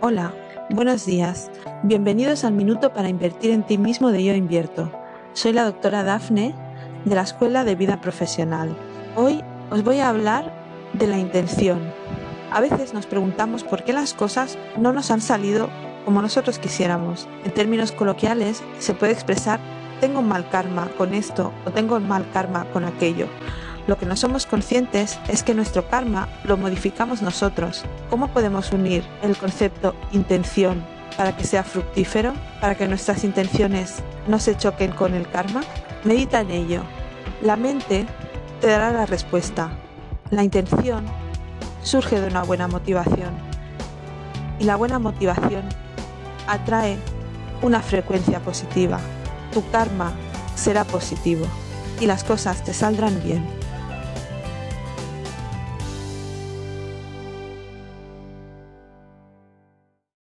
Hola, buenos días. Bienvenidos al Minuto para Invertir en Ti mismo de Yo Invierto. Soy la doctora Dafne de la Escuela de Vida Profesional. Hoy os voy a hablar de la intención. A veces nos preguntamos por qué las cosas no nos han salido como nosotros quisiéramos. En términos coloquiales se puede expresar tengo mal karma con esto o tengo mal karma con aquello. Lo que no somos conscientes es que nuestro karma lo modificamos nosotros. ¿Cómo podemos unir el concepto intención para que sea fructífero, para que nuestras intenciones no se choquen con el karma? Medita en ello. La mente te dará la respuesta. La intención surge de una buena motivación. Y la buena motivación atrae una frecuencia positiva. Tu karma será positivo y las cosas te saldrán bien.